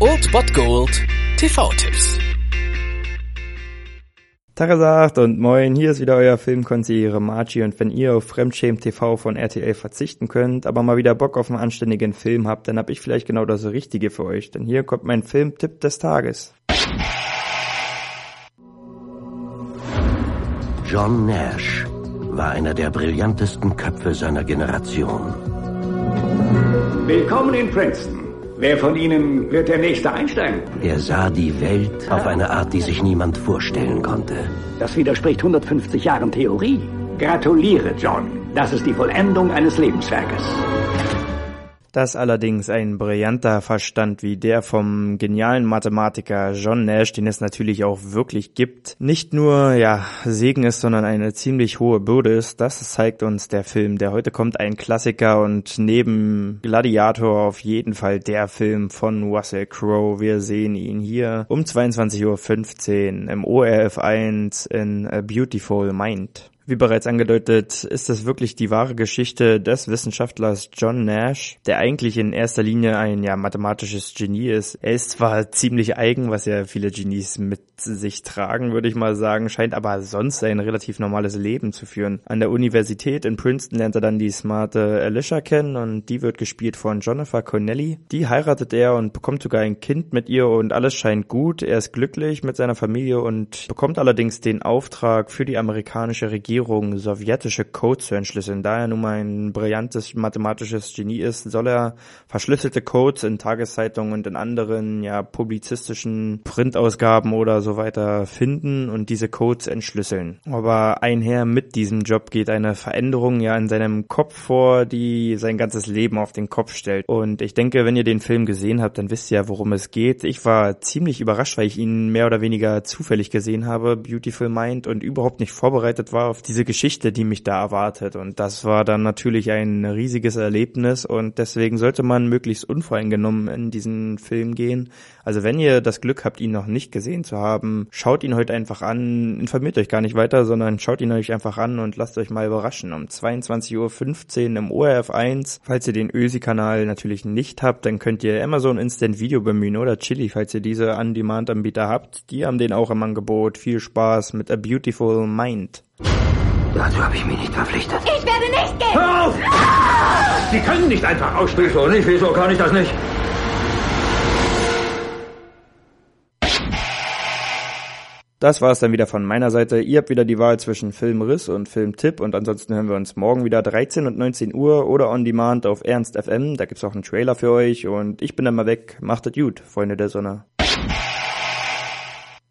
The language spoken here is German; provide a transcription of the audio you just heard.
Old Bot Gold TV-Tipps. Tagesacht und moin, hier ist wieder euer Filmkonsigliere Margie und wenn ihr auf Fremdschämen TV von RTL verzichten könnt, aber mal wieder Bock auf einen anständigen Film habt, dann hab ich vielleicht genau das Richtige für euch, denn hier kommt mein Filmtipp des Tages. John Nash war einer der brillantesten Köpfe seiner Generation. Willkommen in Princeton. Wer von Ihnen wird der nächste Einstein? Er sah die Welt auf eine Art, die sich niemand vorstellen konnte. Das widerspricht 150 Jahren Theorie. Gratuliere, John. Das ist die Vollendung eines Lebenswerkes. Das allerdings ein brillanter Verstand wie der vom genialen Mathematiker John Nash, den es natürlich auch wirklich gibt, nicht nur, ja, Segen ist, sondern eine ziemlich hohe Bürde ist, das zeigt uns der Film, der heute kommt, ein Klassiker und neben Gladiator auf jeden Fall der Film von Russell Crowe. Wir sehen ihn hier um 22.15 Uhr im ORF 1 in A Beautiful Mind. Wie bereits angedeutet, ist es wirklich die wahre Geschichte des Wissenschaftlers John Nash, der eigentlich in erster Linie ein ja mathematisches Genie ist. Er ist zwar ziemlich eigen, was ja viele Genies mit sich tragen, würde ich mal sagen, scheint aber sonst ein relativ normales Leben zu führen. An der Universität in Princeton lernt er dann die smarte Alicia kennen und die wird gespielt von Jennifer Connelly. Die heiratet er und bekommt sogar ein Kind mit ihr und alles scheint gut. Er ist glücklich mit seiner Familie und bekommt allerdings den Auftrag für die amerikanische Regierung Regierung sowjetische Codes zu entschlüsseln. Da er nun mal ein brillantes mathematisches Genie ist, soll er verschlüsselte Codes in Tageszeitungen und in anderen ja publizistischen Printausgaben oder so weiter finden und diese Codes entschlüsseln. Aber einher mit diesem Job geht eine Veränderung ja in seinem Kopf vor, die sein ganzes Leben auf den Kopf stellt. Und ich denke, wenn ihr den Film gesehen habt, dann wisst ihr ja, worum es geht. Ich war ziemlich überrascht, weil ich ihn mehr oder weniger zufällig gesehen habe, Beautiful Mind, und überhaupt nicht vorbereitet war auf diese Geschichte, die mich da erwartet. Und das war dann natürlich ein riesiges Erlebnis und deswegen sollte man möglichst unvoreingenommen in diesen Film gehen. Also wenn ihr das Glück habt, ihn noch nicht gesehen zu haben, schaut ihn heute einfach an, informiert euch gar nicht weiter, sondern schaut ihn euch einfach an und lasst euch mal überraschen. Um 22.15 Uhr im ORF 1. Falls ihr den Ösi-Kanal natürlich nicht habt, dann könnt ihr Amazon Instant Video bemühen oder Chili, falls ihr diese On-Demand-Anbieter habt. Die haben den auch im Angebot. Viel Spaß mit A Beautiful Mind. Dazu habe ich mich nicht verpflichtet. Ich werde nicht gehen! Hör auf! Sie können nicht einfach ausspielen. Wieso nicht? Wieso kann ich das nicht? Das war es dann wieder von meiner Seite. Ihr habt wieder die Wahl zwischen Filmriss und Filmtipp und ansonsten hören wir uns morgen wieder 13 und 19 Uhr oder on demand auf Ernst FM. Da gibt's auch einen Trailer für euch und ich bin dann mal weg. Macht es gut, Freunde der Sonne.